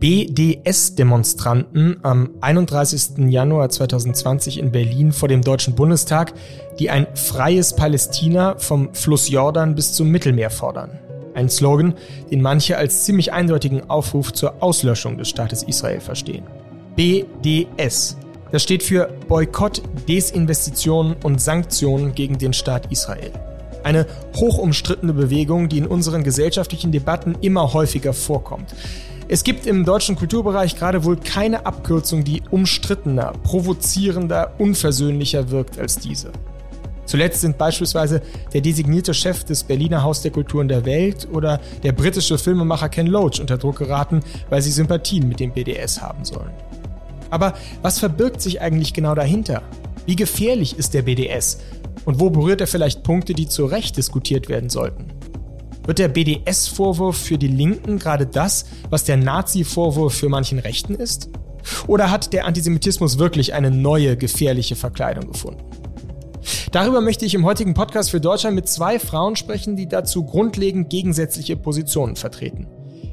BDS-Demonstranten am 31. Januar 2020 in Berlin vor dem Deutschen Bundestag, die ein freies Palästina vom Fluss Jordan bis zum Mittelmeer fordern. Ein Slogan, den manche als ziemlich eindeutigen Aufruf zur Auslöschung des Staates Israel verstehen. BDS. Das steht für Boykott, Desinvestitionen und Sanktionen gegen den Staat Israel. Eine hochumstrittene Bewegung, die in unseren gesellschaftlichen Debatten immer häufiger vorkommt. Es gibt im deutschen Kulturbereich gerade wohl keine Abkürzung, die umstrittener, provozierender, unversöhnlicher wirkt als diese. Zuletzt sind beispielsweise der designierte Chef des Berliner Haus der Kulturen der Welt oder der britische Filmemacher Ken Loach unter Druck geraten, weil sie Sympathien mit dem BDS haben sollen. Aber was verbirgt sich eigentlich genau dahinter? Wie gefährlich ist der BDS? Und wo berührt er vielleicht Punkte, die zu Recht diskutiert werden sollten? Wird der BDS-Vorwurf für die Linken gerade das, was der Nazi-Vorwurf für manchen Rechten ist? Oder hat der Antisemitismus wirklich eine neue, gefährliche Verkleidung gefunden? Darüber möchte ich im heutigen Podcast für Deutschland mit zwei Frauen sprechen, die dazu grundlegend gegensätzliche Positionen vertreten.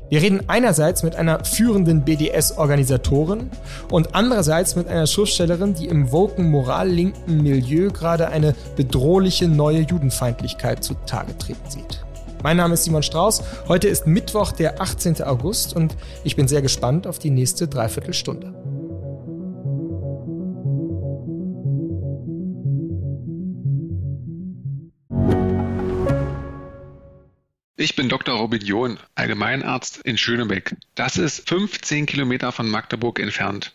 Wir reden einerseits mit einer führenden BDS-Organisatorin und andererseits mit einer Schriftstellerin, die im woken moral-linken Milieu gerade eine bedrohliche neue Judenfeindlichkeit zutage treten sieht. Mein Name ist Simon Strauß. Heute ist Mittwoch, der 18. August und ich bin sehr gespannt auf die nächste Dreiviertelstunde. Ich bin Dr. Robin John, Allgemeinarzt in Schönebeck. Das ist 15 Kilometer von Magdeburg entfernt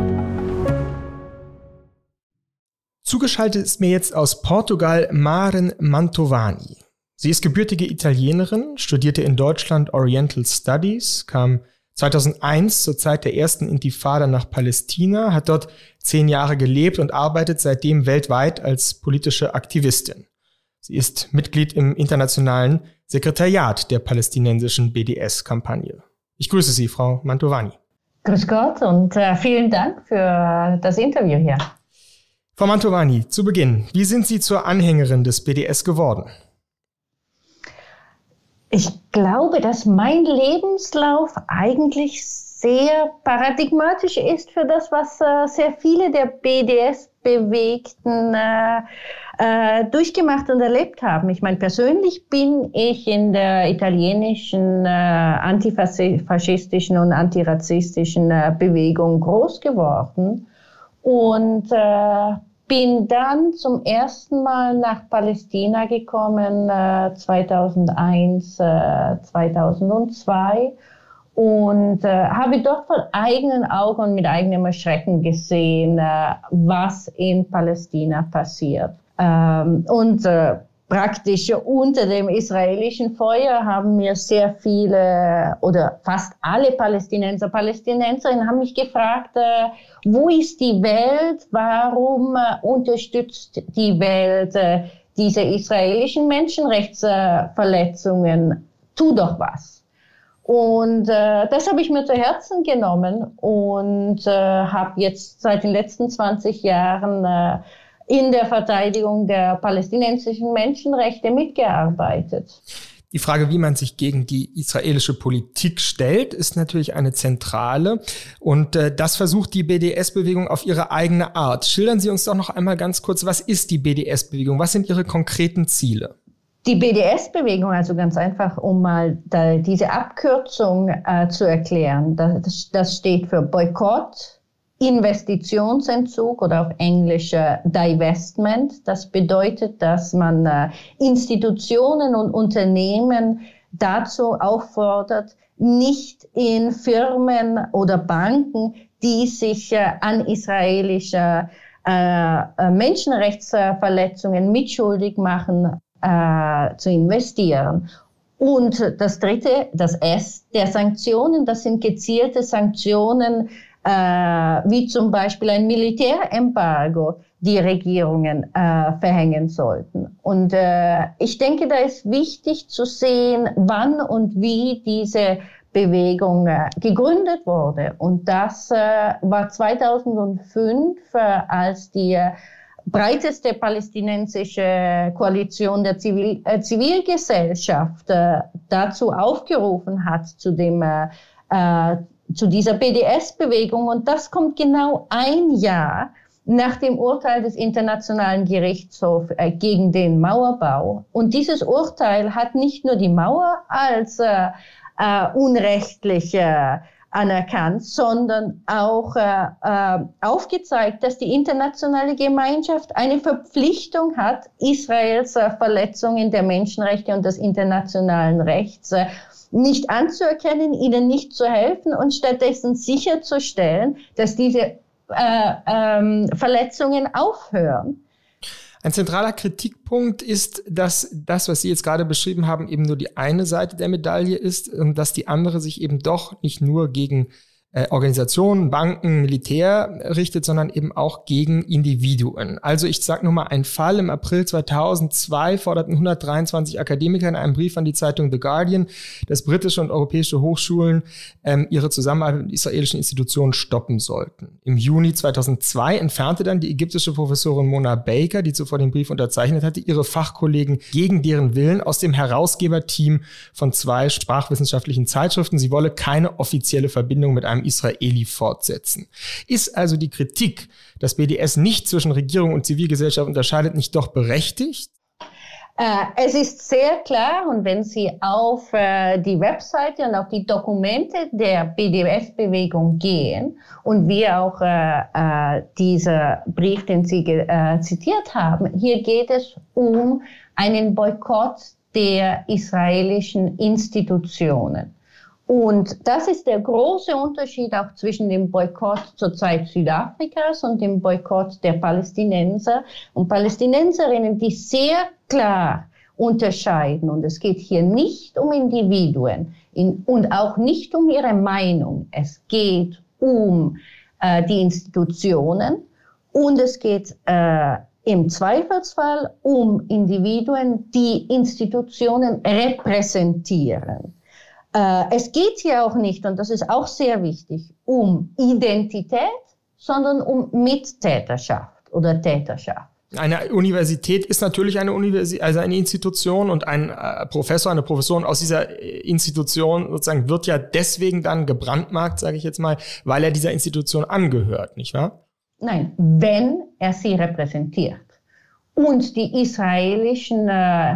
Zugeschaltet ist mir jetzt aus Portugal Maren Mantovani. Sie ist gebürtige Italienerin, studierte in Deutschland Oriental Studies, kam 2001 zur Zeit der ersten Intifada nach Palästina, hat dort zehn Jahre gelebt und arbeitet seitdem weltweit als politische Aktivistin. Sie ist Mitglied im internationalen Sekretariat der palästinensischen BDS-Kampagne. Ich grüße Sie, Frau Mantovani. Grüß Gott und äh, vielen Dank für das Interview hier. Frau Mantovani, zu Beginn, wie sind Sie zur Anhängerin des BDS geworden? Ich glaube, dass mein Lebenslauf eigentlich sehr paradigmatisch ist für das, was äh, sehr viele der BDS-Bewegten äh, äh, durchgemacht und erlebt haben. Ich meine, persönlich bin ich in der italienischen antifaschistischen und antirassistischen Bewegung groß geworden und äh, bin dann zum ersten Mal nach Palästina gekommen, äh, 2001, äh, 2002 und äh, habe dort von eigenen Augen und mit eigenem Erschrecken gesehen, äh, was in Palästina passiert. Ähm, und äh, praktisch unter dem israelischen Feuer haben mir sehr viele oder fast alle Palästinenser, Palästinenserinnen haben mich gefragt, äh, wo ist die Welt, warum äh, unterstützt die Welt äh, diese israelischen Menschenrechtsverletzungen? Tu doch was. Und äh, das habe ich mir zu Herzen genommen und äh, habe jetzt seit den letzten 20 Jahren äh, in der Verteidigung der palästinensischen Menschenrechte mitgearbeitet. Die Frage, wie man sich gegen die israelische Politik stellt, ist natürlich eine zentrale. Und äh, das versucht die BDS-Bewegung auf ihre eigene Art. Schildern Sie uns doch noch einmal ganz kurz, was ist die BDS-Bewegung? Was sind Ihre konkreten Ziele? Die BDS-Bewegung, also ganz einfach, um mal da, diese Abkürzung äh, zu erklären, das, das steht für Boykott, Investitionsentzug oder auf Englisch äh, Divestment. Das bedeutet, dass man äh, Institutionen und Unternehmen dazu auffordert, nicht in Firmen oder Banken, die sich äh, an israelische äh, Menschenrechtsverletzungen mitschuldig machen, zu investieren. Und das dritte, das S der Sanktionen, das sind gezielte Sanktionen, wie zum Beispiel ein Militärembargo, die Regierungen äh, verhängen sollten. Und äh, ich denke, da ist wichtig zu sehen, wann und wie diese Bewegung äh, gegründet wurde. Und das äh, war 2005, äh, als die äh, breiteste palästinensische Koalition der Zivil äh, Zivilgesellschaft äh, dazu aufgerufen hat, zu dem äh, äh zu dieser BDS-Bewegung. Und das kommt genau ein Jahr nach dem Urteil des Internationalen Gerichtshofs äh, gegen den Mauerbau. Und dieses Urteil hat nicht nur die Mauer als äh, äh, unrechtlich äh, anerkannt, sondern auch äh, äh, aufgezeigt, dass die internationale Gemeinschaft eine Verpflichtung hat, Israels äh, Verletzungen der Menschenrechte und des internationalen Rechts äh, nicht anzuerkennen, ihnen nicht zu helfen und stattdessen sicherzustellen, dass diese äh, ähm, Verletzungen aufhören. Ein zentraler Kritikpunkt ist, dass das, was Sie jetzt gerade beschrieben haben, eben nur die eine Seite der Medaille ist und dass die andere sich eben doch nicht nur gegen Organisationen, Banken, Militär richtet, sondern eben auch gegen Individuen. Also ich sage nur mal einen Fall. Im April 2002 forderten 123 Akademiker in einem Brief an die Zeitung The Guardian, dass britische und europäische Hochschulen ähm, ihre Zusammenarbeit mit israelischen Institutionen stoppen sollten. Im Juni 2002 entfernte dann die ägyptische Professorin Mona Baker, die zuvor den Brief unterzeichnet hatte, ihre Fachkollegen gegen deren Willen aus dem Herausgeberteam von zwei sprachwissenschaftlichen Zeitschriften. Sie wolle keine offizielle Verbindung mit einem Israeli fortsetzen. Ist also die Kritik, dass BDS nicht zwischen Regierung und Zivilgesellschaft unterscheidet, nicht doch berechtigt? Äh, es ist sehr klar und wenn Sie auf äh, die Webseite und auf die Dokumente der BDS-Bewegung gehen und wir auch äh, dieser Brief, den Sie zitiert haben, hier geht es um einen Boykott der israelischen Institutionen. Und das ist der große Unterschied auch zwischen dem Boykott zur Zeit Südafrikas und dem Boykott der Palästinenser und Palästinenserinnen, die sehr klar unterscheiden. Und es geht hier nicht um Individuen in, und auch nicht um ihre Meinung. Es geht um äh, die Institutionen und es geht äh, im Zweifelsfall um Individuen, die Institutionen repräsentieren. Äh, es geht hier auch nicht, und das ist auch sehr wichtig, um Identität, sondern um Mittäterschaft oder Täterschaft. Eine Universität ist natürlich eine Universität, also eine Institution und ein äh, Professor, eine Professorin aus dieser Institution sozusagen wird ja deswegen dann gebrandmarkt, sage ich jetzt mal, weil er dieser Institution angehört, nicht wahr? Nein, wenn er sie repräsentiert. Und die israelischen äh,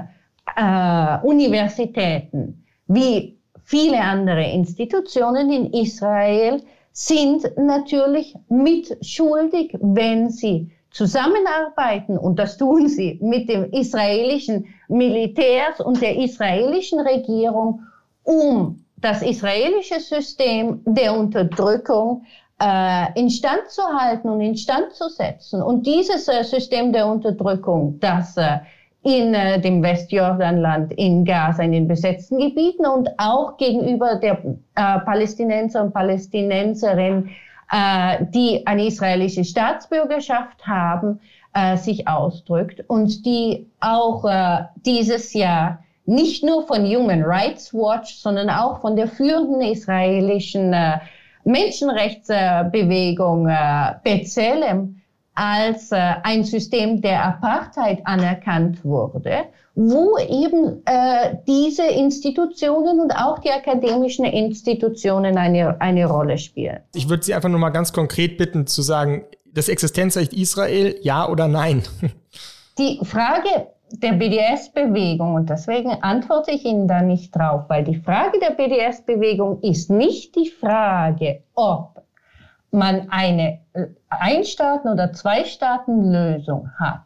äh, Universitäten wie viele andere Institutionen in Israel sind natürlich mitschuldig, wenn sie zusammenarbeiten, und das tun sie mit dem israelischen Militärs und der israelischen Regierung, um das israelische System der Unterdrückung äh, instand zu halten und instand zu setzen. Und dieses äh, System der Unterdrückung, das äh, in äh, dem Westjordanland, in Gaza, in den besetzten Gebieten und auch gegenüber der äh, Palästinenser und Palästinenserinnen, äh, die eine israelische Staatsbürgerschaft haben, äh, sich ausdrückt und die auch äh, dieses Jahr nicht nur von Human Rights Watch, sondern auch von der führenden israelischen äh, Menschenrechtsbewegung B'Tselem als äh, ein System der Apartheid anerkannt wurde, wo eben äh, diese Institutionen und auch die akademischen Institutionen eine, eine Rolle spielen. Ich würde Sie einfach nur mal ganz konkret bitten zu sagen, das Existenzrecht Israel, ja oder nein? Die Frage der BDS-Bewegung, und deswegen antworte ich Ihnen da nicht drauf, weil die Frage der BDS-Bewegung ist nicht die Frage, ob man eine äh, Ein-Staaten- oder Zwei-Staaten-Lösung hat,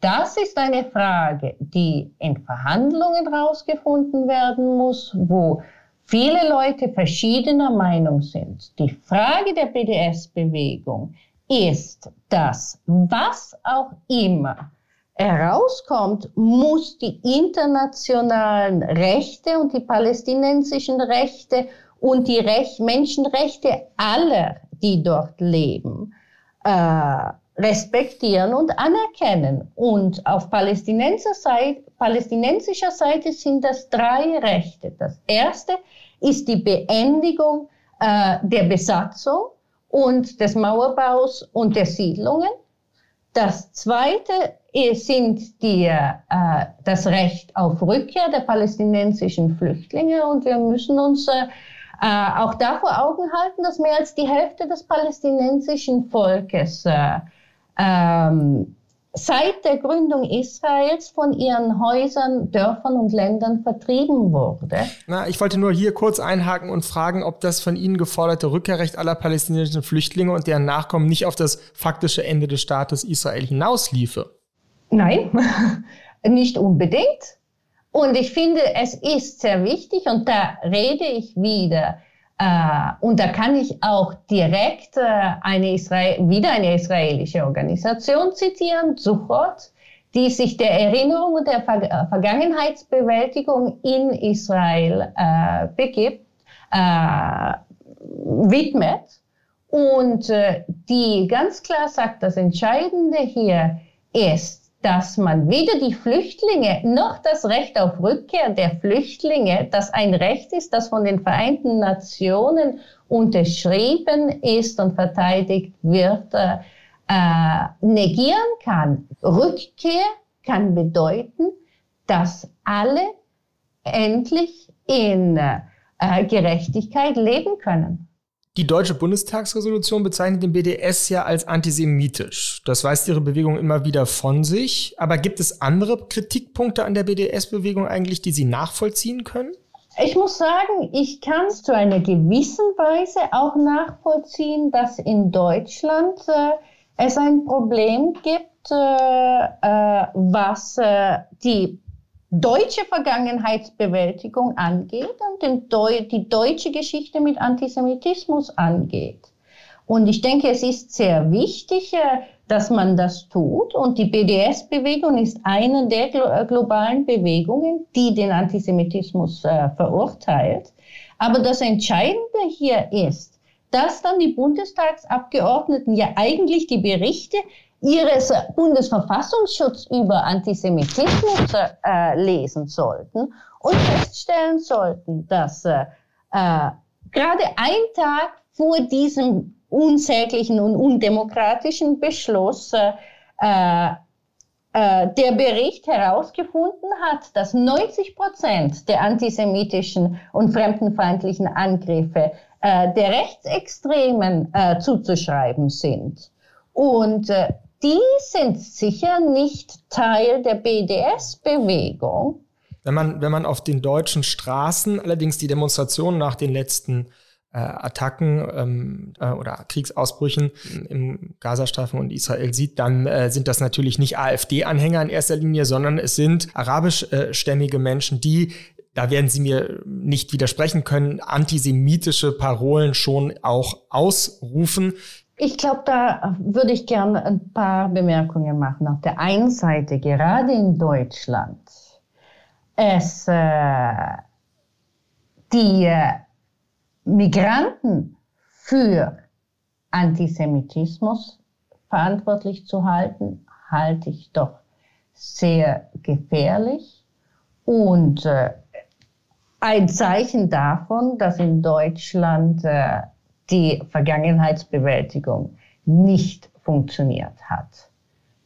das ist eine Frage, die in Verhandlungen rausgefunden werden muss, wo viele Leute verschiedener Meinung sind. Die Frage der BDS-Bewegung ist, dass was auch immer herauskommt, muss die internationalen Rechte und die palästinensischen Rechte und die Rech Menschenrechte aller, die dort leben, äh, respektieren und anerkennen. Und auf palästinensischer Seite, palästinensischer Seite sind das drei Rechte. Das erste ist die Beendigung äh, der Besatzung und des Mauerbaus und der Siedlungen. Das zweite sind die, äh, das Recht auf Rückkehr der palästinensischen Flüchtlinge und wir müssen uns äh, äh, auch da vor Augen halten, dass mehr als die Hälfte des palästinensischen Volkes äh, ähm, seit der Gründung Israels von ihren Häusern, Dörfern und Ländern vertrieben wurde. Na, ich wollte nur hier kurz einhaken und fragen, ob das von Ihnen geforderte Rückkehrrecht aller palästinensischen Flüchtlinge und deren Nachkommen nicht auf das faktische Ende des Staates Israel hinausliefe. Nein, nicht unbedingt. Und ich finde, es ist sehr wichtig, und da rede ich wieder, äh, und da kann ich auch direkt äh, eine Israel, wieder eine israelische Organisation zitieren, sofort, die sich der Erinnerung und der Ver äh, Vergangenheitsbewältigung in Israel äh, begibt, äh, widmet. Und äh, die ganz klar sagt, das Entscheidende hier ist, dass man weder die Flüchtlinge noch das Recht auf Rückkehr der Flüchtlinge, das ein Recht ist, das von den Vereinten Nationen unterschrieben ist und verteidigt wird, äh, negieren kann. Rückkehr kann bedeuten, dass alle endlich in äh, Gerechtigkeit leben können. Die deutsche Bundestagsresolution bezeichnet den BDS ja als antisemitisch. Das weist ihre Bewegung immer wieder von sich. Aber gibt es andere Kritikpunkte an der BDS-Bewegung eigentlich, die Sie nachvollziehen können? Ich muss sagen, ich kann es zu einer gewissen Weise auch nachvollziehen, dass in Deutschland äh, es ein Problem gibt, äh, äh, was äh, die deutsche Vergangenheitsbewältigung angeht und Deu die deutsche Geschichte mit Antisemitismus angeht. Und ich denke, es ist sehr wichtig, äh, dass man das tut. Und die BDS-Bewegung ist eine der äh, globalen Bewegungen, die den Antisemitismus äh, verurteilt. Aber das Entscheidende hier ist, dass dann die Bundestagsabgeordneten ja eigentlich die Berichte ihres Bundesverfassungsschutz über Antisemitismus äh, lesen sollten und feststellen sollten, dass äh, äh, gerade ein Tag vor diesem unsäglichen und undemokratischen Beschluss äh, äh, der Bericht herausgefunden hat, dass 90 Prozent der antisemitischen und fremdenfeindlichen Angriffe äh, der Rechtsextremen äh, zuzuschreiben sind. Und äh, die sind sicher nicht Teil der BDS-Bewegung. Wenn man, wenn man auf den deutschen Straßen allerdings die Demonstrationen nach den letzten äh, Attacken ähm, äh, oder Kriegsausbrüchen im Gazastreifen und Israel sieht, dann äh, sind das natürlich nicht AfD-Anhänger in erster Linie, sondern es sind arabischstämmige Menschen, die da werden Sie mir nicht widersprechen können, antisemitische Parolen schon auch ausrufen. Ich glaube, da würde ich gerne ein paar Bemerkungen machen. Auf der einen Seite, gerade in Deutschland, es äh, die äh, Migranten für Antisemitismus verantwortlich zu halten, halte ich doch sehr gefährlich und äh, ein Zeichen davon, dass in Deutschland äh, die Vergangenheitsbewältigung nicht funktioniert hat.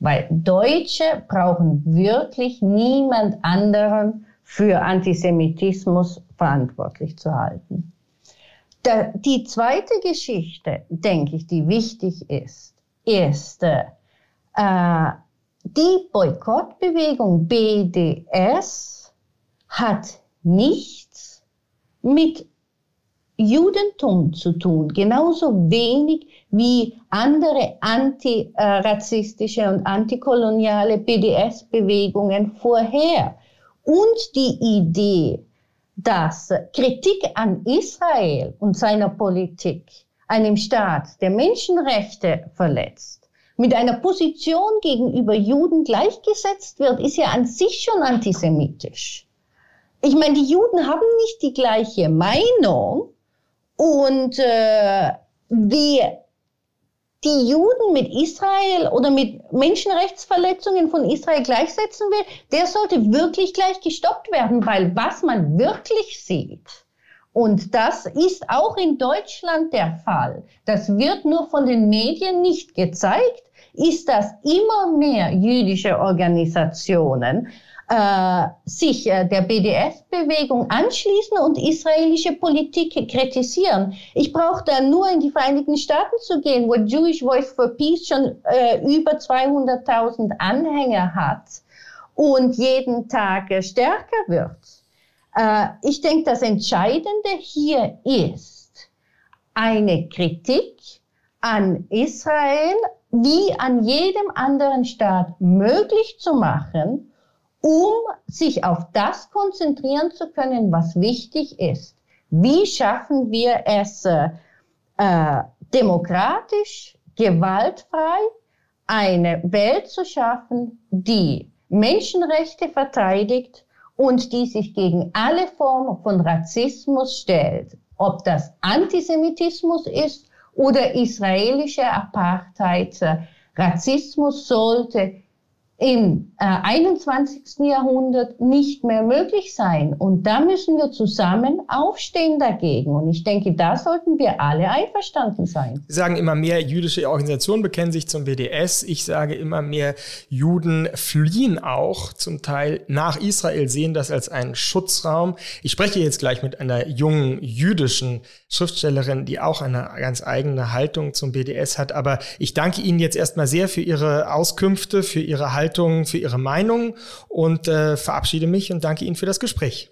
Weil Deutsche brauchen wirklich niemand anderen für Antisemitismus verantwortlich zu halten. die zweite Geschichte, denke ich, die wichtig ist, ist äh, die Boykottbewegung BDS hat nichts mit Judentum zu tun, genauso wenig wie andere antirassistische und antikoloniale BDS-Bewegungen vorher. Und die Idee, dass Kritik an Israel und seiner Politik, einem Staat, der Menschenrechte verletzt, mit einer Position gegenüber Juden gleichgesetzt wird, ist ja an sich schon antisemitisch. Ich meine, die Juden haben nicht die gleiche Meinung und äh, wie die Juden mit Israel oder mit Menschenrechtsverletzungen von Israel gleichsetzen will, der sollte wirklich gleich gestoppt werden, weil was man wirklich sieht, und das ist auch in Deutschland der Fall, das wird nur von den Medien nicht gezeigt, ist, dass immer mehr jüdische Organisationen äh, sich äh, der BDS-Bewegung anschließen und israelische Politik kritisieren. Ich brauche da nur in die Vereinigten Staaten zu gehen, wo Jewish Voice for Peace schon äh, über 200.000 Anhänger hat und jeden Tag äh, stärker wird. Äh, ich denke, das Entscheidende hier ist eine Kritik an Israel wie an jedem anderen Staat möglich zu machen, um sich auf das konzentrieren zu können, was wichtig ist. Wie schaffen wir es äh, demokratisch, gewaltfrei, eine Welt zu schaffen, die Menschenrechte verteidigt und die sich gegen alle Formen von Rassismus stellt, ob das Antisemitismus ist oder israelische Apartheid. Rassismus sollte im äh, 21. Jahrhundert nicht mehr möglich sein. Und da müssen wir zusammen aufstehen dagegen. Und ich denke, da sollten wir alle einverstanden sein. Sie sagen immer mehr jüdische Organisationen bekennen sich zum BDS. Ich sage immer mehr Juden fliehen auch zum Teil nach Israel, sehen das als einen Schutzraum. Ich spreche jetzt gleich mit einer jungen jüdischen Schriftstellerin, die auch eine ganz eigene Haltung zum BDS hat. Aber ich danke Ihnen jetzt erstmal sehr für Ihre Auskünfte, für Ihre Haltung Haltung, für Ihre Meinung und äh, verabschiede mich und danke Ihnen für das Gespräch.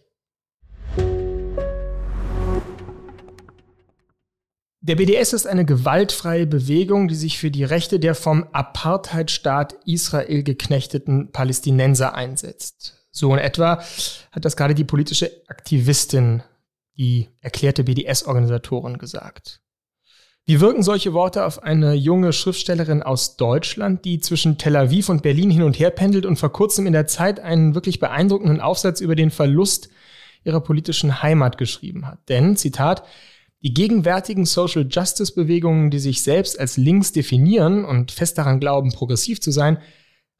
Der BDS ist eine gewaltfreie Bewegung, die sich für die Rechte der vom Apartheidstaat Israel geknechteten Palästinenser einsetzt. So in etwa hat das gerade die politische Aktivistin, die erklärte BDS-Organisatorin gesagt. Wie wirken solche Worte auf eine junge Schriftstellerin aus Deutschland, die zwischen Tel Aviv und Berlin hin und her pendelt und vor kurzem in der Zeit einen wirklich beeindruckenden Aufsatz über den Verlust ihrer politischen Heimat geschrieben hat? Denn, Zitat, die gegenwärtigen Social Justice Bewegungen, die sich selbst als links definieren und fest daran glauben, progressiv zu sein,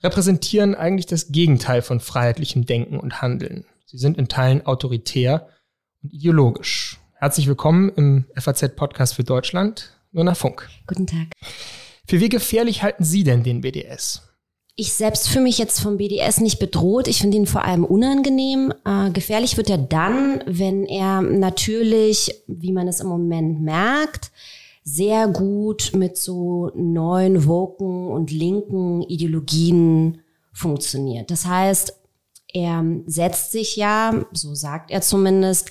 repräsentieren eigentlich das Gegenteil von freiheitlichem Denken und Handeln. Sie sind in Teilen autoritär und ideologisch. Herzlich willkommen im FAZ-Podcast für Deutschland, Nona Funk. Guten Tag. Für wie gefährlich halten Sie denn den BDS? Ich selbst fühle mich jetzt vom BDS nicht bedroht. Ich finde ihn vor allem unangenehm. Äh, gefährlich wird er dann, wenn er natürlich, wie man es im Moment merkt, sehr gut mit so neuen, woken und linken Ideologien funktioniert. Das heißt, er setzt sich ja, so sagt er zumindest,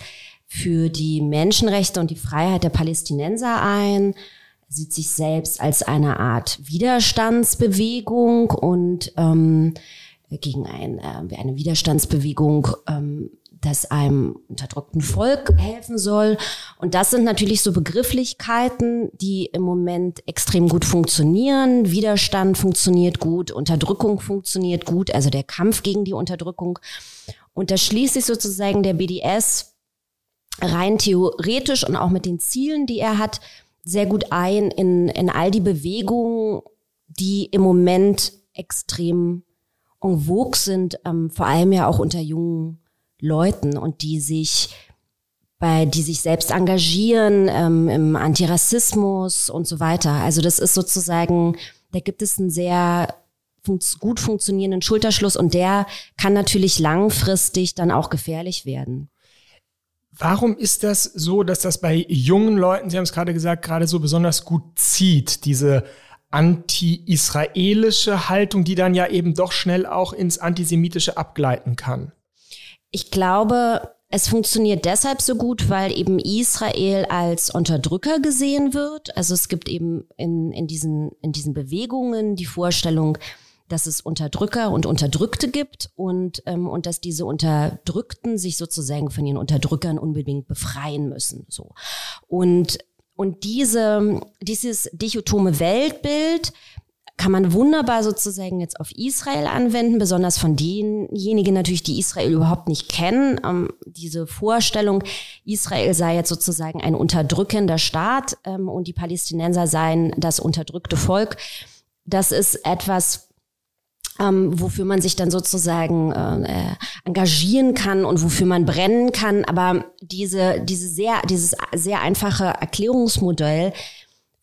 für die Menschenrechte und die Freiheit der Palästinenser ein, sieht sich selbst als eine Art Widerstandsbewegung und ähm, gegen ein, äh, eine Widerstandsbewegung, ähm, das einem unterdrückten Volk helfen soll. Und das sind natürlich so Begrifflichkeiten, die im Moment extrem gut funktionieren. Widerstand funktioniert gut, Unterdrückung funktioniert gut, also der Kampf gegen die Unterdrückung. Und da schließt sich sozusagen der BDS rein theoretisch und auch mit den Zielen, die er hat, sehr gut ein in, in all die Bewegungen, die im Moment extrem en vogue sind, ähm, vor allem ja auch unter jungen Leuten und die sich bei, die sich selbst engagieren ähm, im Antirassismus und so weiter. Also das ist sozusagen, da gibt es einen sehr funz gut funktionierenden Schulterschluss und der kann natürlich langfristig dann auch gefährlich werden. Warum ist das so, dass das bei jungen Leuten, Sie haben es gerade gesagt, gerade so besonders gut zieht, diese anti-israelische Haltung, die dann ja eben doch schnell auch ins Antisemitische abgleiten kann? Ich glaube, es funktioniert deshalb so gut, weil eben Israel als Unterdrücker gesehen wird. Also es gibt eben in, in, diesen, in diesen Bewegungen die Vorstellung, dass es Unterdrücker und Unterdrückte gibt und, ähm, und dass diese Unterdrückten sich sozusagen von den Unterdrückern unbedingt befreien müssen. So. Und, und diese, dieses dichotome Weltbild kann man wunderbar sozusagen jetzt auf Israel anwenden, besonders von denjenigen natürlich, die Israel überhaupt nicht kennen. Ähm, diese Vorstellung, Israel sei jetzt sozusagen ein unterdrückender Staat ähm, und die Palästinenser seien das unterdrückte Volk, das ist etwas, ähm, wofür man sich dann sozusagen äh, engagieren kann und wofür man brennen kann. Aber diese, diese sehr, dieses sehr einfache Erklärungsmodell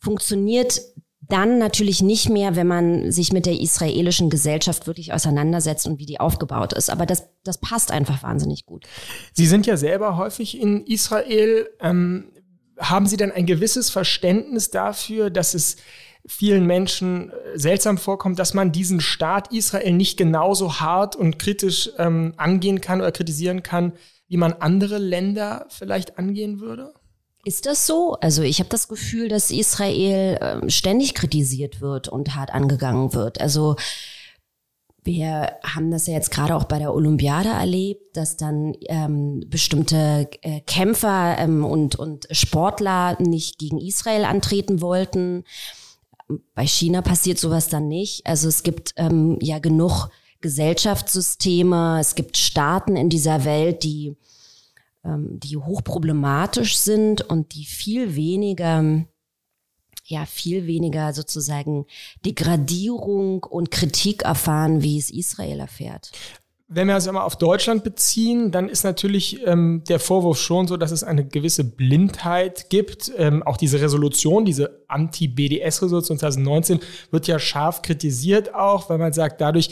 funktioniert dann natürlich nicht mehr, wenn man sich mit der israelischen Gesellschaft wirklich auseinandersetzt und wie die aufgebaut ist. Aber das, das passt einfach wahnsinnig gut. Sie sind ja selber häufig in Israel. Ähm, haben Sie denn ein gewisses Verständnis dafür, dass es vielen Menschen äh, seltsam vorkommt, dass man diesen Staat Israel nicht genauso hart und kritisch ähm, angehen kann oder kritisieren kann, wie man andere Länder vielleicht angehen würde? Ist das so? Also ich habe das Gefühl, dass Israel ähm, ständig kritisiert wird und hart angegangen wird. Also wir haben das ja jetzt gerade auch bei der Olympiade erlebt, dass dann ähm, bestimmte äh, Kämpfer ähm, und, und Sportler nicht gegen Israel antreten wollten. Bei China passiert sowas dann nicht. Also es gibt ähm, ja genug Gesellschaftssysteme, es gibt Staaten in dieser Welt, die ähm, die hochproblematisch sind und die viel weniger ja viel weniger sozusagen Degradierung und Kritik erfahren, wie es Israel erfährt. Wenn wir es einmal auf Deutschland beziehen, dann ist natürlich ähm, der Vorwurf schon so, dass es eine gewisse Blindheit gibt. Ähm, auch diese Resolution, diese Anti-BDS-Resolution 2019 wird ja scharf kritisiert auch, weil man sagt, dadurch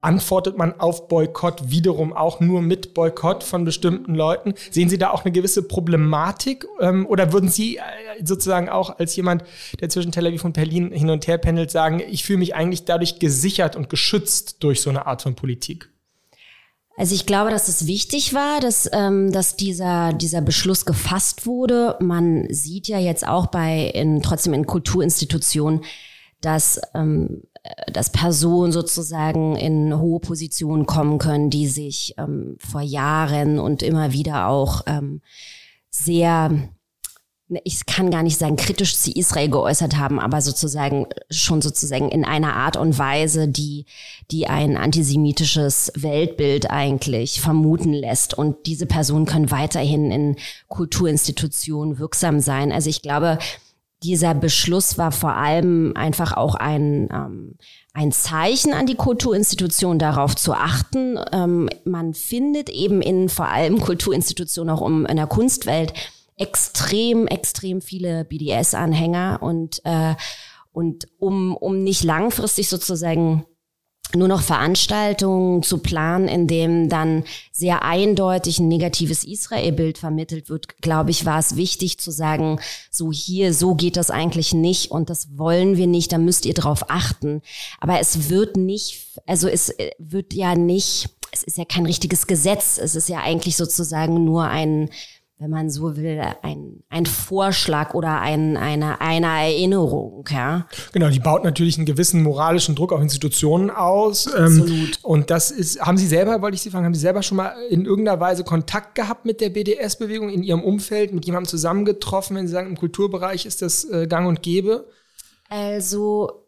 antwortet man auf Boykott wiederum auch nur mit Boykott von bestimmten Leuten? Sehen Sie da auch eine gewisse Problematik ähm, oder würden Sie äh, sozusagen auch als jemand, der zwischen Tel Aviv und Berlin hin und her pendelt, sagen, ich fühle mich eigentlich dadurch gesichert und geschützt durch so eine Art von Politik? Also ich glaube, dass es wichtig war, dass, ähm, dass dieser, dieser Beschluss gefasst wurde. Man sieht ja jetzt auch bei in, trotzdem in Kulturinstitutionen, dass ähm, dass Personen sozusagen in hohe Positionen kommen können, die sich ähm, vor Jahren und immer wieder auch ähm, sehr, ich kann gar nicht sagen, kritisch zu Israel geäußert haben, aber sozusagen schon sozusagen in einer Art und Weise, die, die ein antisemitisches Weltbild eigentlich vermuten lässt. Und diese Personen können weiterhin in Kulturinstitutionen wirksam sein. Also ich glaube, dieser Beschluss war vor allem einfach auch ein, ähm, ein Zeichen an die Kulturinstitutionen, darauf zu achten. Ähm, man findet eben in vor allem Kulturinstitutionen auch um, in der Kunstwelt extrem, extrem viele BDS-Anhänger und, äh, und um, um nicht langfristig sozusagen nur noch Veranstaltungen zu planen, in dem dann sehr eindeutig ein negatives Israel-Bild vermittelt wird, glaube ich, war es wichtig zu sagen, so hier, so geht das eigentlich nicht und das wollen wir nicht, da müsst ihr drauf achten. Aber es wird nicht, also es wird ja nicht, es ist ja kein richtiges Gesetz, es ist ja eigentlich sozusagen nur ein, wenn man so will, ein, ein Vorschlag oder ein, eine, eine Erinnerung. Ja? Genau, die baut natürlich einen gewissen moralischen Druck auf Institutionen aus. Ähm, Absolut. und das ist, haben Sie selber, wollte ich Sie fragen, haben Sie selber schon mal in irgendeiner Weise Kontakt gehabt mit der BDS-Bewegung in Ihrem Umfeld, mit jemandem zusammengetroffen, wenn Sie sagen, im Kulturbereich ist das äh, gang und gäbe? Also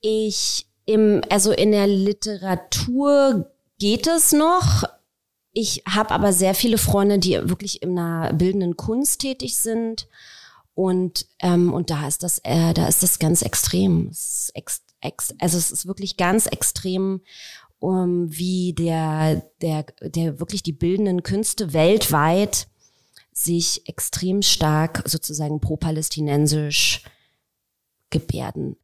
ich im, also in der Literatur geht es noch. Ich habe aber sehr viele Freunde, die wirklich in einer bildenden Kunst tätig sind. Und, ähm, und da ist das, äh, da ist das ganz extrem. Es ex, ex, also es ist wirklich ganz extrem, um, wie der, der, der wirklich die bildenden Künste weltweit sich extrem stark sozusagen pro-palästinensisch gebärden.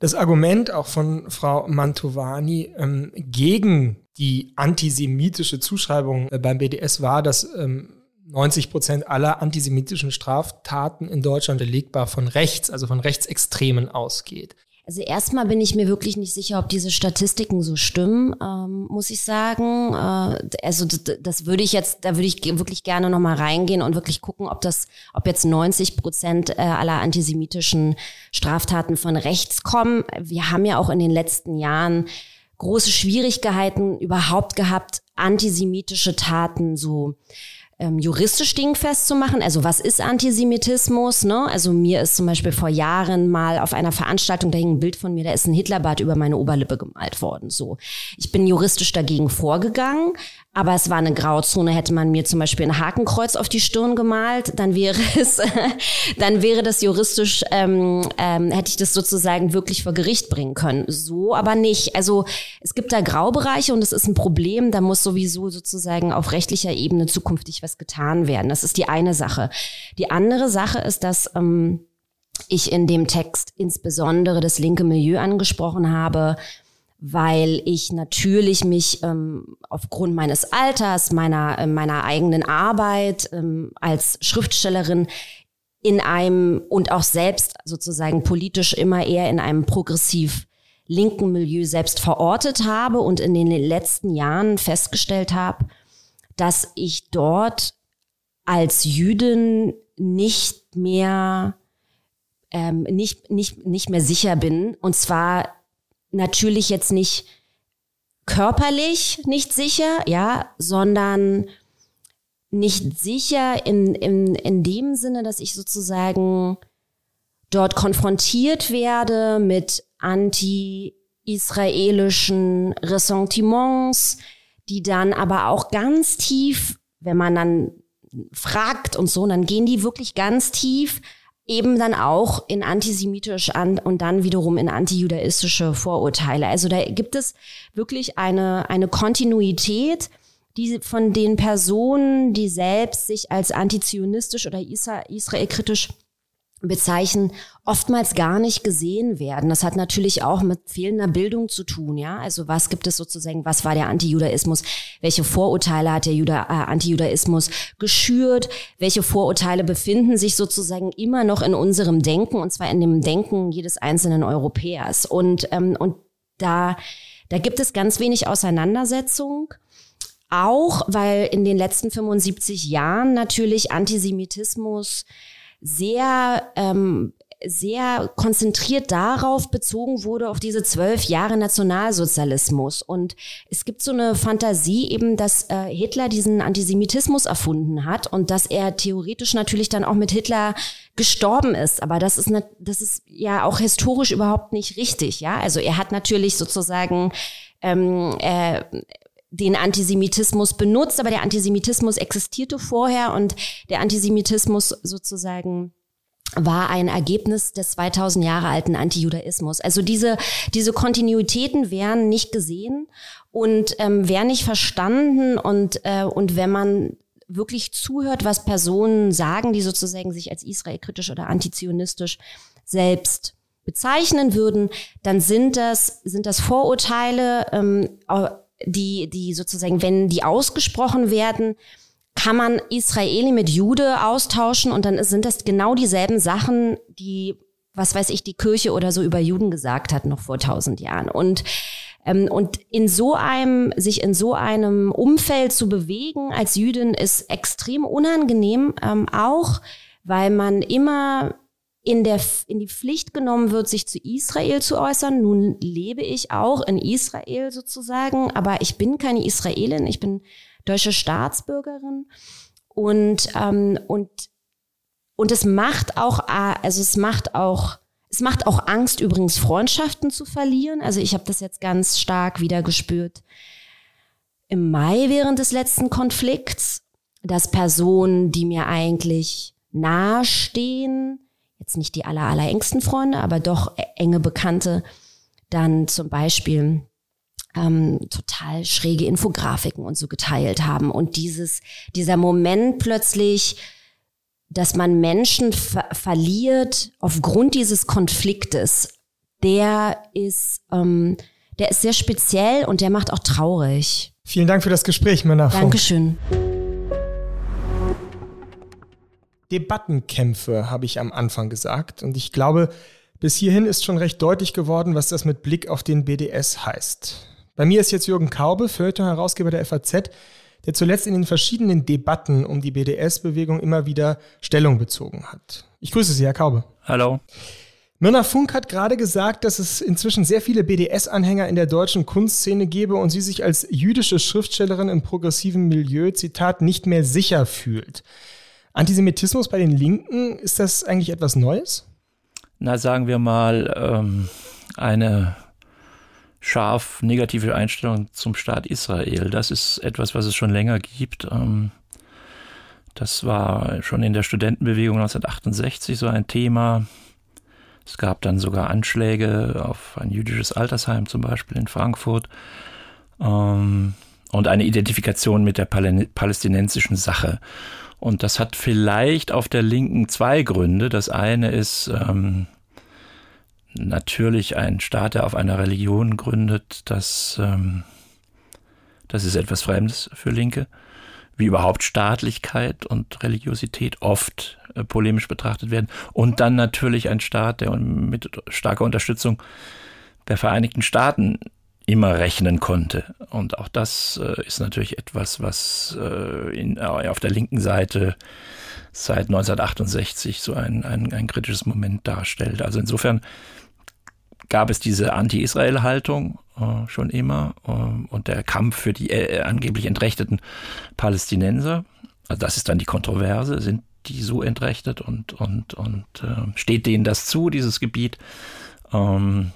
Das Argument auch von Frau Mantovani ähm, gegen die antisemitische Zuschreibung äh, beim BDS war, dass ähm, 90 Prozent aller antisemitischen Straftaten in Deutschland belegbar von rechts, also von Rechtsextremen ausgeht. Also erstmal bin ich mir wirklich nicht sicher, ob diese Statistiken so stimmen, ähm, muss ich sagen. Äh, also das, würde ich jetzt, da würde ich wirklich gerne nochmal reingehen und wirklich gucken, ob das, ob jetzt 90 Prozent äh, aller antisemitischen Straftaten von rechts kommen. Wir haben ja auch in den letzten Jahren große Schwierigkeiten überhaupt gehabt, antisemitische Taten so ähm, juristisch dingfest zu machen. Also was ist Antisemitismus? Ne? Also mir ist zum Beispiel vor Jahren mal auf einer Veranstaltung, da hing ein Bild von mir, da ist ein Hitlerbart über meine Oberlippe gemalt worden. So, ich bin juristisch dagegen vorgegangen, aber es war eine Grauzone. Hätte man mir zum Beispiel ein Hakenkreuz auf die Stirn gemalt, dann wäre es, dann wäre das juristisch, ähm, ähm, hätte ich das sozusagen wirklich vor Gericht bringen können. So aber nicht. Also es gibt da Graubereiche und es ist ein Problem. Da muss sowieso sozusagen auf rechtlicher Ebene zukünftig was getan werden. Das ist die eine Sache. Die andere Sache ist, dass ähm, ich in dem Text insbesondere das linke Milieu angesprochen habe weil ich natürlich mich ähm, aufgrund meines Alters, meiner, äh, meiner eigenen Arbeit ähm, als Schriftstellerin in einem und auch selbst sozusagen politisch immer eher in einem progressiv linken Milieu selbst verortet habe und in den letzten Jahren festgestellt habe, dass ich dort als Jüdin nicht mehr ähm, nicht, nicht, nicht mehr sicher bin. Und zwar natürlich jetzt nicht körperlich nicht sicher, ja, sondern nicht sicher in, in, in dem Sinne, dass ich sozusagen dort konfrontiert werde mit anti-israelischen Ressentiments, die dann aber auch ganz tief, wenn man dann fragt und so, dann gehen die wirklich ganz tief eben dann auch in antisemitisch an und dann wiederum in antijudaistische Vorurteile. Also da gibt es wirklich eine, eine Kontinuität, die von den Personen, die selbst sich als antizionistisch oder israelkritisch bezeichnen, oftmals gar nicht gesehen werden. Das hat natürlich auch mit fehlender Bildung zu tun, ja. Also was gibt es sozusagen, was war der Antijudaismus? Welche Vorurteile hat der Juda, äh, Antijudaismus geschürt? Welche Vorurteile befinden sich sozusagen immer noch in unserem Denken und zwar in dem Denken jedes einzelnen Europäers? Und, ähm, und da, da gibt es ganz wenig Auseinandersetzung. Auch weil in den letzten 75 Jahren natürlich Antisemitismus sehr ähm, sehr konzentriert darauf bezogen wurde, auf diese zwölf Jahre Nationalsozialismus. Und es gibt so eine Fantasie eben, dass äh, Hitler diesen Antisemitismus erfunden hat und dass er theoretisch natürlich dann auch mit Hitler gestorben ist. Aber das ist, das ist ja auch historisch überhaupt nicht richtig. Ja, also er hat natürlich sozusagen ähm, äh, den Antisemitismus benutzt, aber der Antisemitismus existierte vorher und der Antisemitismus sozusagen war ein Ergebnis des 2000 Jahre alten Antijudaismus. Also diese, diese Kontinuitäten wären nicht gesehen und ähm, wären nicht verstanden und, äh, und wenn man wirklich zuhört, was Personen sagen, die sozusagen sich als israelkritisch oder antizionistisch selbst bezeichnen würden, dann sind das, sind das Vorurteile, ähm, die, die sozusagen, wenn die ausgesprochen werden, kann man Israeli mit Jude austauschen und dann sind das genau dieselben Sachen, die, was weiß ich, die Kirche oder so über Juden gesagt hat, noch vor tausend Jahren. Und ähm, und in so einem, sich in so einem Umfeld zu bewegen als Jüdin ist extrem unangenehm, ähm, auch weil man immer in, der, in die Pflicht genommen wird, sich zu Israel zu äußern. Nun lebe ich auch in Israel sozusagen, aber ich bin keine Israelin, ich bin deutsche Staatsbürgerin. Und, ähm, und, und es macht auch, also es macht auch, es macht auch Angst, übrigens Freundschaften zu verlieren. Also ich habe das jetzt ganz stark wieder gespürt im Mai während des letzten Konflikts, dass Personen, die mir eigentlich nahestehen, jetzt nicht die aller, allerengsten Freunde, aber doch e-, enge Bekannte, dann zum Beispiel ähm, total schräge Infografiken und so geteilt haben. Und dieses, dieser Moment plötzlich, dass man Menschen ver verliert aufgrund dieses Konfliktes, der ist, ähm, der ist sehr speziell und der macht auch traurig. Vielen Dank für das Gespräch, Männer. Dankeschön. Debattenkämpfe habe ich am Anfang gesagt. Und ich glaube, Bis hierhin ist schon recht deutlich geworden, was das mit Blick auf den BDS heißt. Bei mir ist jetzt Jürgen Kaube, Feuilleton-Herausgeber der FAZ, der zuletzt in den verschiedenen Debatten um die BDS-Bewegung immer wieder Stellung bezogen hat. Ich grüße Sie, Herr Kaube. Hallo. Mirna Funk hat gerade gesagt, dass es inzwischen sehr viele BDS-Anhänger in der deutschen Kunstszene gebe und sie sich als jüdische Schriftstellerin im progressiven Milieu, Zitat, nicht mehr sicher fühlt. Antisemitismus bei den Linken, ist das eigentlich etwas Neues? Na, sagen wir mal, ähm, eine scharf negative Einstellung zum Staat Israel. Das ist etwas, was es schon länger gibt. Ähm, das war schon in der Studentenbewegung 1968 so ein Thema. Es gab dann sogar Anschläge auf ein jüdisches Altersheim zum Beispiel in Frankfurt ähm, und eine Identifikation mit der palästinensischen Sache. Und das hat vielleicht auf der Linken zwei Gründe. Das eine ist ähm, natürlich ein Staat, der auf einer Religion gründet, das, ähm, das ist etwas Fremdes für Linke wie überhaupt Staatlichkeit und Religiosität oft äh, polemisch betrachtet werden. Und dann natürlich ein Staat, der mit starker Unterstützung der Vereinigten Staaten immer rechnen konnte. Und auch das äh, ist natürlich etwas, was äh, in, äh, auf der linken Seite seit 1968 so ein, ein, ein kritisches Moment darstellt. Also insofern gab es diese Anti-Israel-Haltung äh, schon immer äh, und der Kampf für die äh, angeblich entrechteten Palästinenser. Also das ist dann die Kontroverse, sind die so entrechtet und, und, und steht denen das zu, dieses Gebiet? Ähm,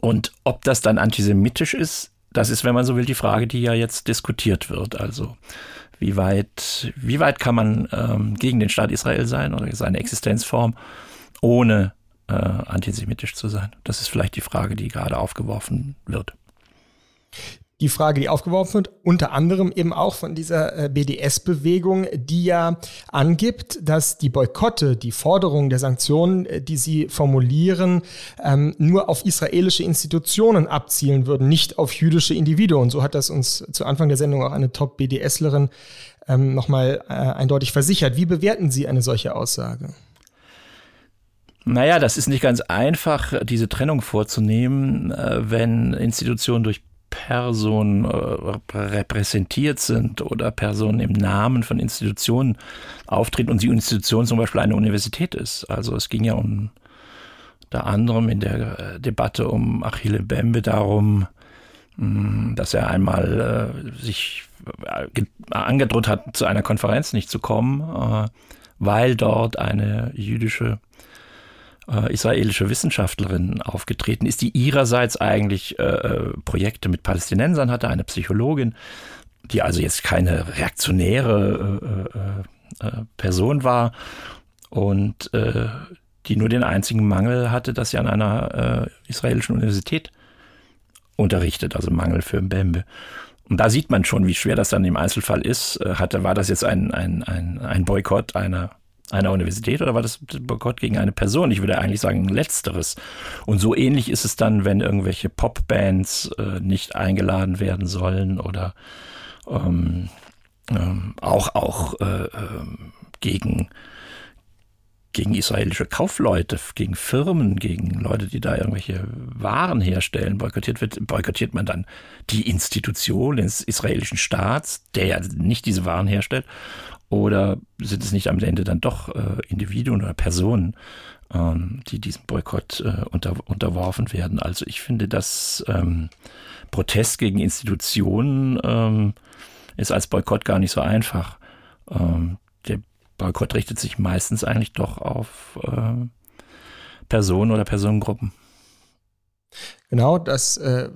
und ob das dann antisemitisch ist, das ist, wenn man so will, die Frage, die ja jetzt diskutiert wird. Also wie weit, wie weit kann man ähm, gegen den Staat Israel sein oder seine Existenzform, ohne äh, antisemitisch zu sein? Das ist vielleicht die Frage, die gerade aufgeworfen wird. Die Frage, die aufgeworfen wird, unter anderem eben auch von dieser äh, BDS-Bewegung, die ja angibt, dass die Boykotte, die Forderungen der Sanktionen, äh, die sie formulieren, ähm, nur auf israelische Institutionen abzielen würden, nicht auf jüdische Individuen. So hat das uns zu Anfang der Sendung auch eine Top-BDSlerin ähm, nochmal äh, eindeutig versichert. Wie bewerten Sie eine solche Aussage? Naja, das ist nicht ganz einfach, diese Trennung vorzunehmen, wenn Institutionen durch Personen äh, repräsentiert sind oder Personen im Namen von Institutionen auftreten und die Institution zum Beispiel eine Universität ist. Also es ging ja um unter anderem in der äh, Debatte um Achille Bembe darum, dass er einmal sich angedroht hat, zu einer Konferenz nicht zu kommen, weil dort eine jüdische äh, israelische Wissenschaftlerin aufgetreten ist, die ihrerseits eigentlich äh, äh, Projekte mit Palästinensern hatte, eine Psychologin, die also jetzt keine reaktionäre äh, äh, Person war und die nur den einzigen Mangel hatte, dass sie an einer israelischen Universität unterrichtet, also Mangel für Mbembe. Und da sieht man schon, wie schwer das dann im Einzelfall ist. Hatte, war das jetzt ein, ein, ein, ein Boykott einer einer Universität oder war das Boykott gegen eine Person? Ich würde eigentlich sagen letzteres. Und so ähnlich ist es dann, wenn irgendwelche Popbands äh, nicht eingeladen werden sollen oder ähm, ähm, auch auch äh, äh, gegen gegen israelische Kaufleute, gegen Firmen, gegen Leute, die da irgendwelche Waren herstellen, boykottiert wird, boykottiert man dann die Institution des israelischen Staats, der ja nicht diese Waren herstellt, oder sind es nicht am Ende dann doch äh, Individuen oder Personen, ähm, die diesem Boykott äh, unter, unterworfen werden? Also ich finde, dass ähm, Protest gegen Institutionen ähm, ist als Boykott gar nicht so einfach. Ähm, der Boykott richtet sich meistens eigentlich doch auf äh, Personen oder Personengruppen. Genau, das, äh,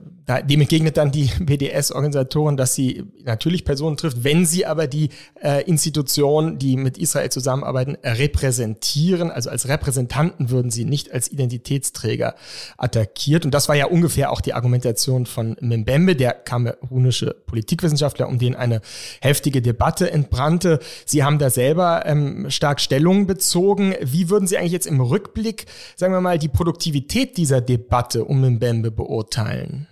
dem entgegnet dann die BDS-Organisatoren, dass sie natürlich Personen trifft, wenn sie aber die äh, Institutionen, die mit Israel zusammenarbeiten, repräsentieren. Also als Repräsentanten würden sie nicht als Identitätsträger attackiert. Und das war ja ungefähr auch die Argumentation von Mbembe, der kamerunische Politikwissenschaftler, um den eine heftige Debatte entbrannte. Sie haben da selber ähm, stark Stellung bezogen. Wie würden Sie eigentlich jetzt im Rückblick, sagen wir mal, die Produktivität dieser Debatte um Mbembe beurteilen?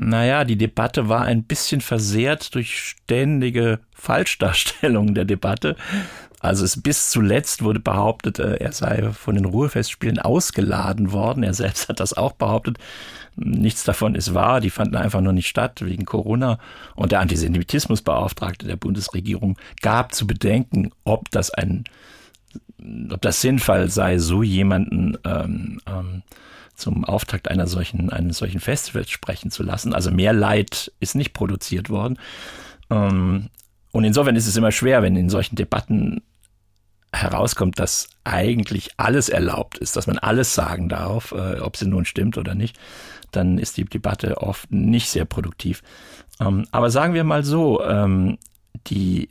naja, die Debatte war ein bisschen versehrt durch ständige Falschdarstellungen der Debatte. Also es bis zuletzt wurde behauptet, äh, er sei von den Ruhefestspielen ausgeladen worden. Er selbst hat das auch behauptet. Nichts davon ist wahr. Die fanden einfach nur nicht statt wegen Corona. Und der Antisemitismusbeauftragte der Bundesregierung gab zu bedenken, ob das ein, ob das sinnvoll sei, so jemanden ähm, ähm, zum Auftakt einer solchen, eines solchen Festivals sprechen zu lassen. Also mehr Leid ist nicht produziert worden. Ähm, und insofern ist es immer schwer, wenn in solchen Debatten herauskommt, dass eigentlich alles erlaubt ist, dass man alles sagen darf, äh, ob sie nun stimmt oder nicht, dann ist die Debatte oft nicht sehr produktiv. Ähm, aber sagen wir mal so, ähm, die,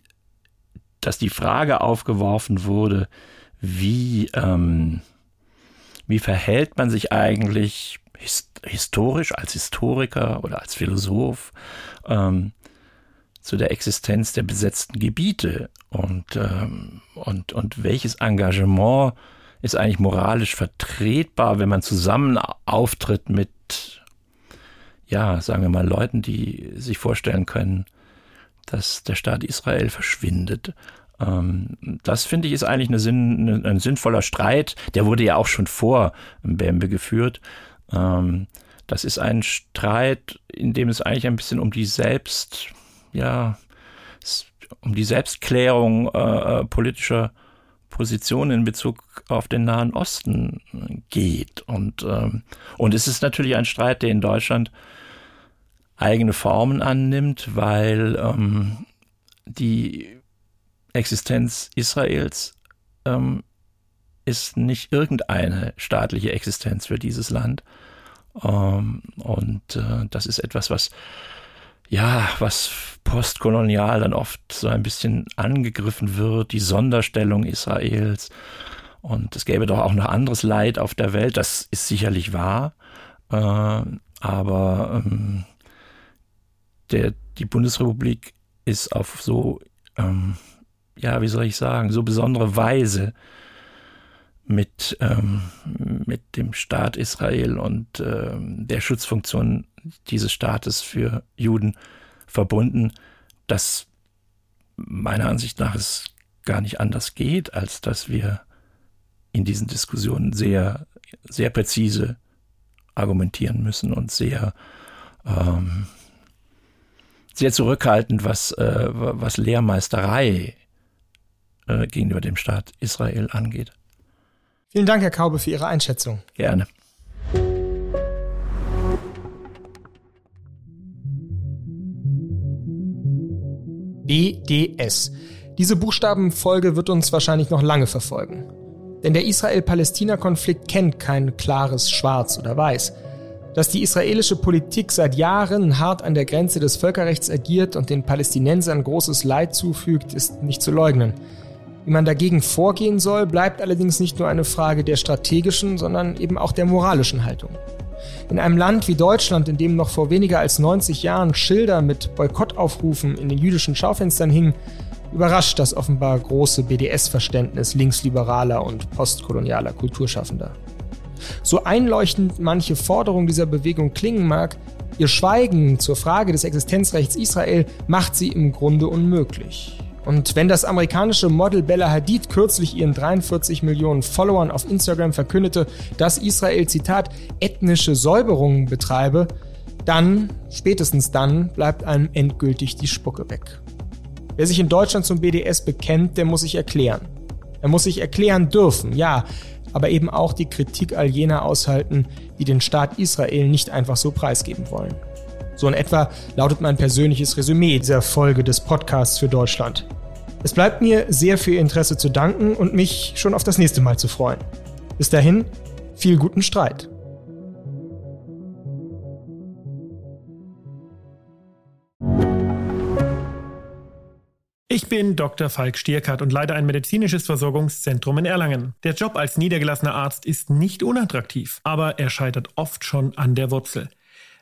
dass die Frage aufgeworfen wurde, wie, ähm, wie verhält man sich eigentlich historisch als Historiker oder als Philosoph ähm, zu der Existenz der besetzten Gebiete und, ähm, und, und welches Engagement ist eigentlich moralisch vertretbar, wenn man zusammen auftritt mit, ja, sagen wir mal, Leuten, die sich vorstellen können, dass der Staat Israel verschwindet. Ähm, das finde ich ist eigentlich eine Sinn, ein sinnvoller Streit. Der wurde ja auch schon vor Bembe geführt. Ähm, das ist ein Streit, in dem es eigentlich ein bisschen um die Selbst, ja, um die Selbstklärung äh, äh, politischer Positionen in Bezug auf den Nahen Osten geht. Und, ähm, und es ist natürlich ein Streit, der in Deutschland eigene Formen annimmt, weil ähm, die Existenz Israels ähm, ist nicht irgendeine staatliche Existenz für dieses Land. Ähm, und äh, das ist etwas, was ja, was postkolonial dann oft so ein bisschen angegriffen wird, die Sonderstellung Israels. Und es gäbe doch auch noch anderes Leid auf der Welt, das ist sicherlich wahr. Äh, aber ähm, der, die Bundesrepublik ist auf so, ähm, ja, wie soll ich sagen, so besondere Weise mit, ähm, mit dem Staat Israel und ähm, der Schutzfunktion dieses Staates für Juden verbunden, dass meiner Ansicht nach es gar nicht anders geht, als dass wir in diesen Diskussionen sehr, sehr präzise argumentieren müssen und sehr, ähm, sehr zurückhaltend, was, äh, was Lehrmeisterei äh, gegenüber dem Staat Israel angeht. Vielen Dank, Herr Kaube, für Ihre Einschätzung. Gerne. BDS. Diese Buchstabenfolge wird uns wahrscheinlich noch lange verfolgen. Denn der Israel-Palästina-Konflikt kennt kein klares Schwarz oder Weiß. Dass die israelische Politik seit Jahren hart an der Grenze des Völkerrechts agiert und den Palästinensern großes Leid zufügt, ist nicht zu leugnen. Wie man dagegen vorgehen soll, bleibt allerdings nicht nur eine Frage der strategischen, sondern eben auch der moralischen Haltung. In einem Land wie Deutschland, in dem noch vor weniger als 90 Jahren Schilder mit Boykottaufrufen in den jüdischen Schaufenstern hingen, überrascht das offenbar große BDS-Verständnis linksliberaler und postkolonialer Kulturschaffender. So einleuchtend manche Forderung dieser Bewegung klingen mag, ihr Schweigen zur Frage des Existenzrechts Israel macht sie im Grunde unmöglich. Und wenn das amerikanische Model Bella Hadid kürzlich ihren 43 Millionen Followern auf Instagram verkündete, dass Israel, Zitat, ethnische Säuberungen betreibe, dann, spätestens dann, bleibt einem endgültig die Spucke weg. Wer sich in Deutschland zum BDS bekennt, der muss sich erklären. Er muss sich erklären dürfen, ja, aber eben auch die Kritik all jener aushalten, die den Staat Israel nicht einfach so preisgeben wollen. So in etwa lautet mein persönliches Resümee dieser Folge des Podcasts für Deutschland. Es bleibt mir sehr für Ihr Interesse zu danken und mich schon auf das nächste Mal zu freuen. Bis dahin, viel guten Streit. Ich bin Dr. Falk Stierkart und leite ein medizinisches Versorgungszentrum in Erlangen. Der Job als niedergelassener Arzt ist nicht unattraktiv, aber er scheitert oft schon an der Wurzel.